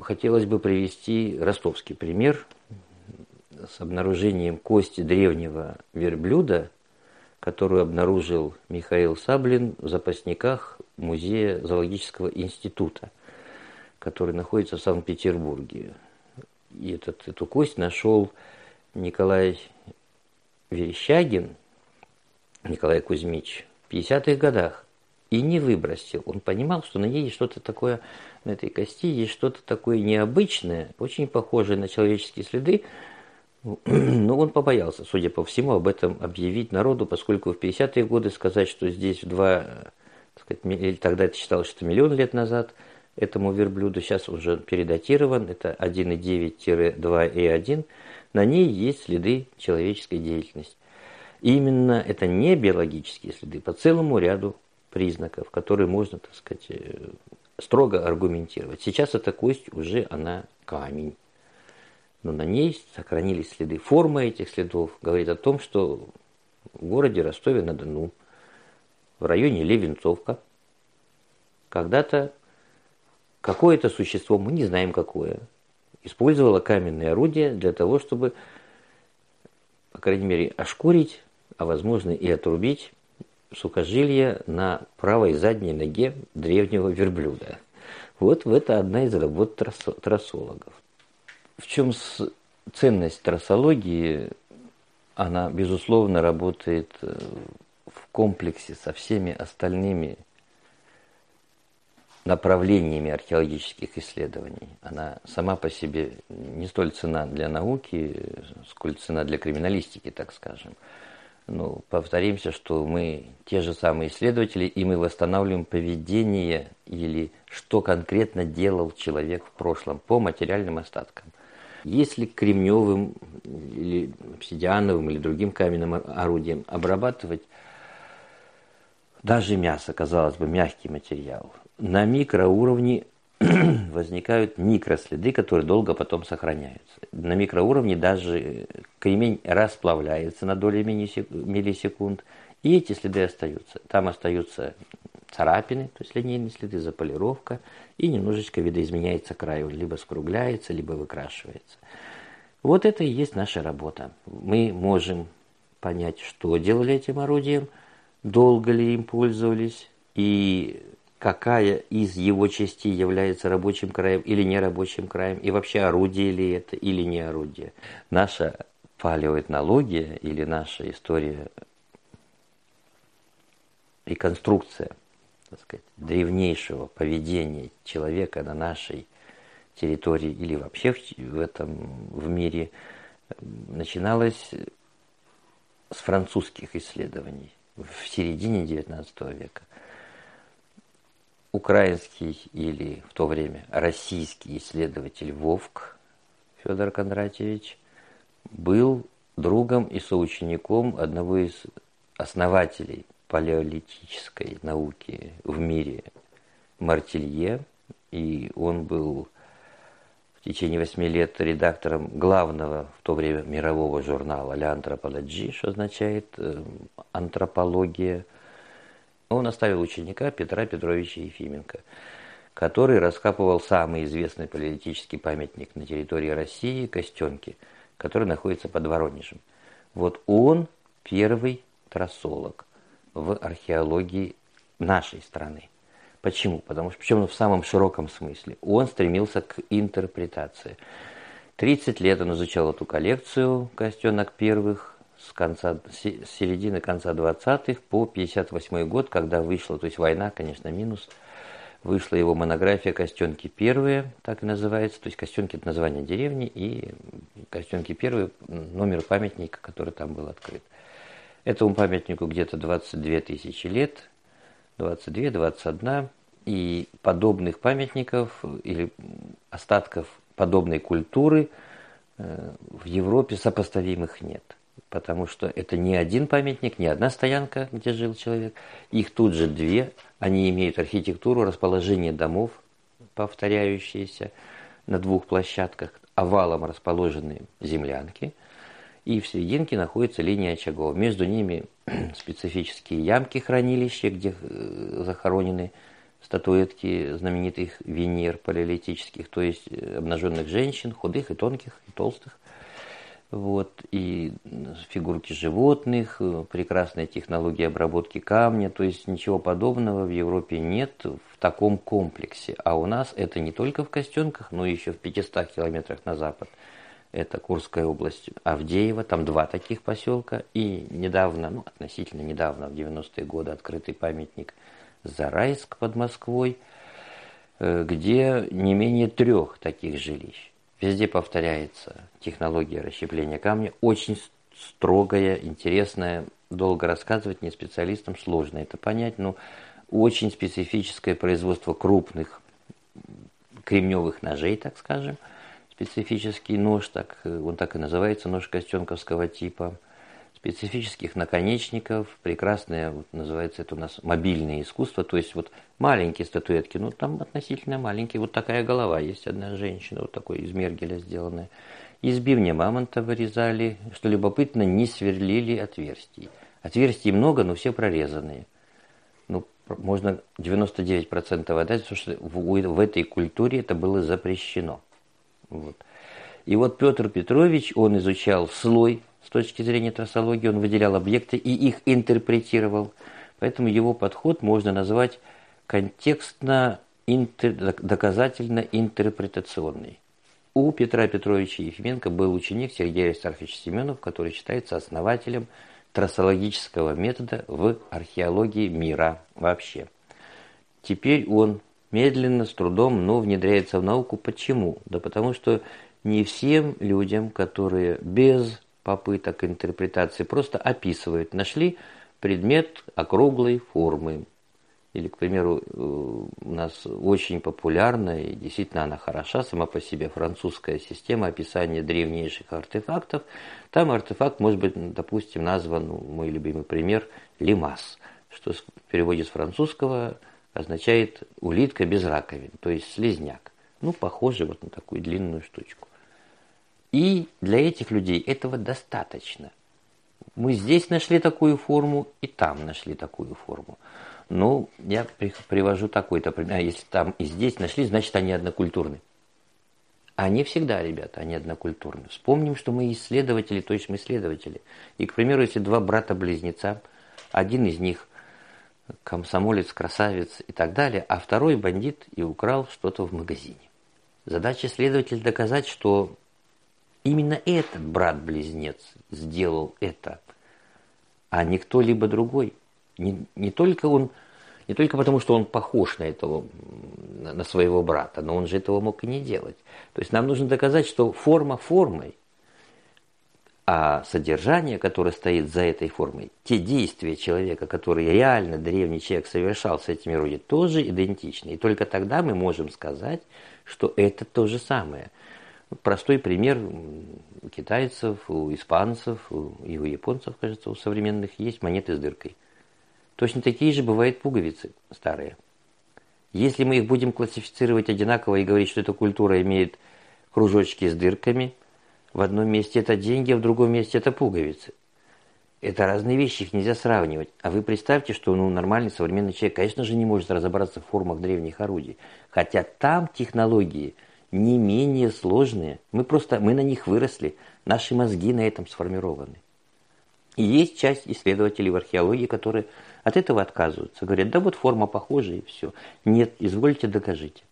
хотелось бы привести ростовский пример с обнаружением кости древнего верблюда, которую обнаружил Михаил Саблин в запасниках Музея зоологического института, который находится в Санкт-Петербурге. И этот, эту кость нашел Николай Верещагин, Николай Кузьмич, в 50-х годах и не выбросил. Он понимал, что на ней есть что-то такое, на этой кости есть что-то такое необычное, очень похожее на человеческие следы, но он побоялся, судя по всему, об этом объявить народу, поскольку в 50-е годы сказать, что здесь в два, сказать, или тогда это считалось, что миллион лет назад этому верблюду, сейчас уже передатирован, это 1,9-2,1, на ней есть следы человеческой деятельности. И именно это не биологические следы по целому ряду признаков, которые можно, так сказать, э, строго аргументировать. Сейчас эта кость уже она камень. Но на ней сохранились следы. Форма этих следов говорит о том, что в городе Ростове-на-Дону, в районе Левенцовка, когда-то какое-то существо, мы не знаем какое, использовало каменные орудия для того, чтобы, по крайней мере, ошкурить, а возможно и отрубить сухожилие на правой задней ноге древнего верблюда. Вот это одна из работ трассологов. В чем ценность трассологии? Она, безусловно, работает э, в комплексе со всеми остальными направлениями археологических исследований. Она сама по себе не столь цена для науки, сколь цена для криминалистики, так скажем ну, повторимся, что мы те же самые исследователи, и мы восстанавливаем поведение или что конкретно делал человек в прошлом по материальным остаткам. Если кремневым или обсидиановым или другим каменным орудием обрабатывать даже мясо, казалось бы, мягкий материал, на микроуровне возникают микроследы, которые долго потом сохраняются. На микроуровне даже кремень расплавляется на доли миллисекунд, и эти следы остаются. Там остаются царапины, то есть линейные следы, заполировка, и немножечко видоизменяется край, он либо скругляется, либо выкрашивается. Вот это и есть наша работа. Мы можем понять, что делали этим орудием, долго ли им пользовались, и какая из его частей является рабочим краем или нерабочим краем, и вообще орудие ли это или не орудие. Наша палеоэтнология или наша история, реконструкция так сказать, древнейшего поведения человека на нашей территории или вообще в этом в мире начиналась с французских исследований в середине XIX века. Украинский или в то время российский исследователь Вовк Федор Кондратьевич был другом и соучеником одного из основателей палеолитической науки в мире Мартилье, и он был в течение восьми лет редактором главного в то время мирового журнала «Ля антропологи», что означает э, антропология – он оставил ученика Петра Петровича Ефименко, который раскапывал самый известный политический памятник на территории России – Костенки, который находится под Воронежем. Вот он первый трассолог в археологии нашей страны. Почему? Потому что, причем в самом широком смысле, он стремился к интерпретации. 30 лет он изучал эту коллекцию костенок первых, с, конца, с середины конца 20-х по 58 год, когда вышла, то есть война, конечно, минус, вышла его монография «Костенки первые», так и называется, то есть «Костенки» – это название деревни, и «Костенки первые» – номер памятника, который там был открыт. Этому памятнику где-то 22 тысячи лет, 22-21, и подобных памятников или остатков подобной культуры э, в Европе сопоставимых нет потому что это не один памятник, не одна стоянка, где жил человек. Их тут же две. Они имеют архитектуру, расположение домов, повторяющиеся на двух площадках, овалом расположены землянки, и в серединке находится линия очагов. Между ними специфические ямки хранилища, где э, захоронены статуэтки знаменитых Венер палеолитических, то есть обнаженных женщин, худых и тонких, и толстых. Вот, и фигурки животных, прекрасная технология обработки камня, то есть ничего подобного в Европе нет в таком комплексе. А у нас это не только в Костенках, но еще в 500 километрах на запад – это Курская область, Авдеева, там два таких поселка, и недавно, ну, относительно недавно, в 90-е годы, открытый памятник Зарайск под Москвой, э, где не менее трех таких жилищ. Везде повторяется технология расщепления камня, очень строгая, интересная, долго рассказывать не специалистам сложно это понять, но очень специфическое производство крупных кремневых ножей, так скажем – специфический нож, так, э, он так и называется, нож костенковского типа, специфических наконечников, прекрасное, вот называется это у нас мобильное искусство, то есть вот маленькие статуэтки, ну там относительно маленькие, вот такая голова есть одна женщина, вот такой из мергеля сделанная. Из бивня мамонта вырезали, что любопытно, не сверлили отверстий. Отверстий много, но все прорезанные. Ну, можно 99% отдать, потому что в, в этой культуре это было запрещено. Вот. И вот Петр Петрович, он изучал слой с точки зрения трассологии, он выделял объекты и их интерпретировал. Поэтому его подход можно назвать контекстно-доказательно-интерпретационный. У Петра Петровича Ефименко был ученик Сергей Аристархович Семенов, который считается основателем трассологического метода в археологии мира вообще. Теперь он медленно, с трудом, но внедряется в науку. Почему? Да потому что не всем людям, которые без попыток интерпретации просто описывают, нашли предмет округлой формы. Или, к примеру, э, у нас очень популярная, и действительно она хороша сама по себе, французская система описания древнейших артефактов. Там артефакт может быть, допустим, назван, ну, мой любимый пример, лимас, что в переводе с французского означает улитка без раковин, то есть слезняк. Ну, похоже вот на такую длинную штучку. И для этих людей этого достаточно. Мы здесь нашли такую форму, и там нашли такую форму. Ну, я привожу такой-то пример. А если там и здесь нашли, значит, они однокультурны. Они всегда, ребята, они однокультурны. Вспомним, что мы исследователи, то есть мы исследователи. И, к примеру, если два брата-близнеца, один из них комсомолец, красавец и так далее, а второй бандит и украл что-то в магазине. Задача следователя доказать, что именно этот брат-близнец сделал это, а не кто-либо другой. Не, не только он, не только потому, что он похож на этого, на своего брата, но он же этого мог и не делать. То есть нам нужно доказать, что форма формой, а содержание, которое стоит за этой формой, те действия человека, которые реально древний человек совершал с этими людьми, тоже идентичны. И только тогда мы можем сказать, что это то же самое. Простой пример у китайцев, у испанцев и у японцев, кажется, у современных есть монеты с дыркой. Точно такие же бывают пуговицы старые. Если мы их будем классифицировать одинаково и говорить, что эта культура имеет кружочки с дырками – в одном месте это деньги, а в другом месте это пуговицы. Это разные вещи, их нельзя сравнивать. А вы представьте, что ну, нормальный современный человек, конечно же, не может разобраться в формах древних орудий. Хотя там технологии не менее сложные. Мы просто, мы на них выросли. Наши мозги на этом сформированы. И есть часть исследователей в археологии, которые от этого отказываются. Говорят, да вот форма похожа и все. Нет, извольте докажите.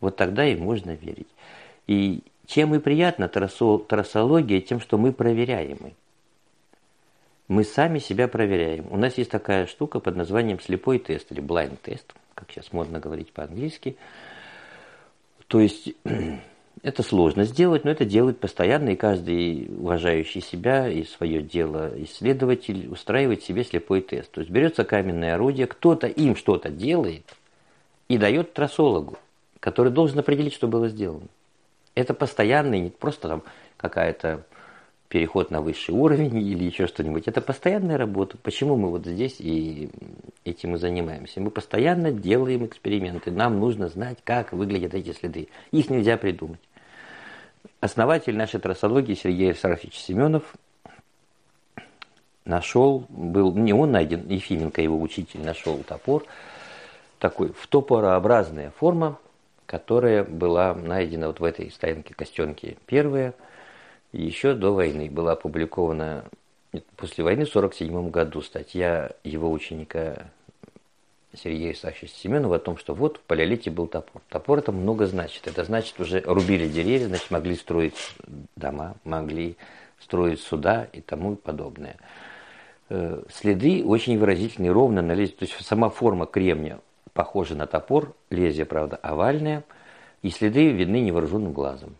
Вот тогда и можно верить. И чем и приятна трассология, тем, что мы проверяемы. Мы сами себя проверяем. У нас есть такая штука под названием слепой тест или blind тест, как сейчас модно говорить по-английски. То есть это сложно сделать, но это делает постоянно, и каждый уважающий себя и свое дело исследователь устраивает себе слепой тест. То есть берется каменное орудие, кто-то им что-то делает и дает трассологу, который должен определить, что было сделано. Это постоянный, не просто там какая-то переход на высший уровень или еще что-нибудь. Это постоянная работа. Почему мы вот здесь и этим и занимаемся? Мы постоянно делаем эксперименты. Нам нужно знать, как выглядят эти следы. Их нельзя придумать. Основатель нашей трассологии Сергей Сарафович Семенов нашел, был, не он найден, Ефименко, его учитель, нашел топор, такой втопорообразная форма, которая была найдена вот в этой стоянке Костенки первая, еще до войны была опубликована после войны в 1947 году статья его ученика Сергея Савича Семенова о том, что вот в палеолите был топор. Топор это много значит. Это значит, уже рубили деревья, значит, могли строить дома, могли строить суда и тому подобное. Э, следы очень выразительные, ровно на лезвие. То есть сама форма кремня похожа на топор, лезвие, правда, овальное, и следы видны невооруженным глазом.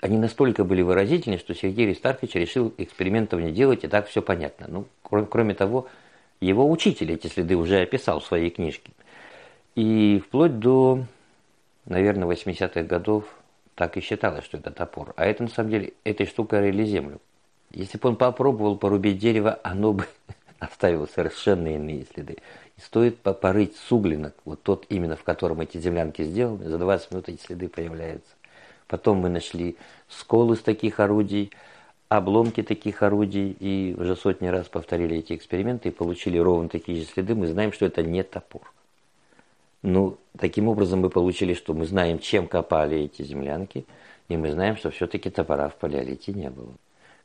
Они настолько были выразительны, что Сергей Аристархович решил экспериментов не делать, и так все понятно. Ну, кроме, кроме того, его учитель эти следы уже описал в своей книжке. И вплоть до, наверное, 80-х годов так и считалось, что это топор. А это, на самом деле, этой штукой рыли землю. Если бы он попробовал порубить дерево, оно бы оставило совершенно иные следы. И стоит порыть суглинок, вот тот именно, в котором эти землянки сделаны, за 20 минут эти следы появляются. Потом мы нашли сколы с таких орудий, обломки таких орудий, и уже сотни раз повторили эти эксперименты и получили ровно такие же следы. Мы знаем, что это не топор. Ну, таким образом мы получили, что мы знаем, чем копали эти землянки, и мы знаем, что все-таки топора в палеолите не было.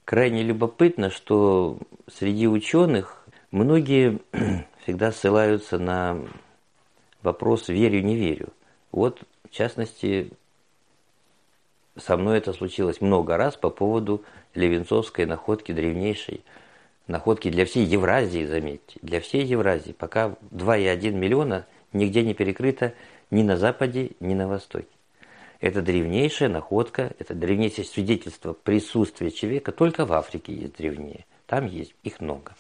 Крайне любопытно, что среди ученых многие всегда ссылаются на вопрос «верю-не верю». Вот, в частности, со мной это случилось много раз по поводу Левенцовской находки древнейшей, находки для всей Евразии, заметьте, для всей Евразии, пока 2,1 миллиона нигде не перекрыто ни на Западе, ни на Востоке. Это древнейшая находка, это древнейшее свидетельство присутствия человека, только в Африке есть древнее, там есть, их много.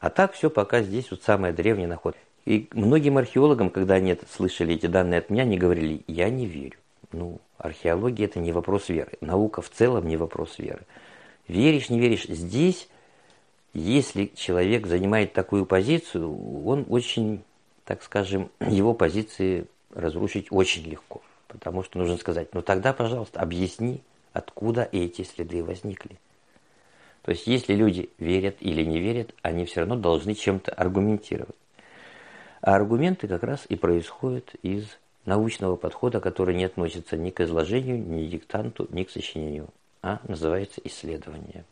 А так все пока здесь вот самая древняя находка. И многим археологам, когда они слышали эти данные от меня, они говорили, я не верю. Ну, археология это не вопрос веры. Наука в целом не вопрос веры. Веришь, не веришь, здесь, если человек занимает такую позицию, он очень, так скажем, его позиции разрушить очень легко. Потому что нужно сказать, ну тогда, пожалуйста, объясни, откуда эти следы возникли. То есть, если люди верят или не верят, они все равно должны чем-то аргументировать. А аргументы как раз и происходят из научного подхода, который не относится ни к изложению, ни к диктанту, ни к сочинению, а называется исследование.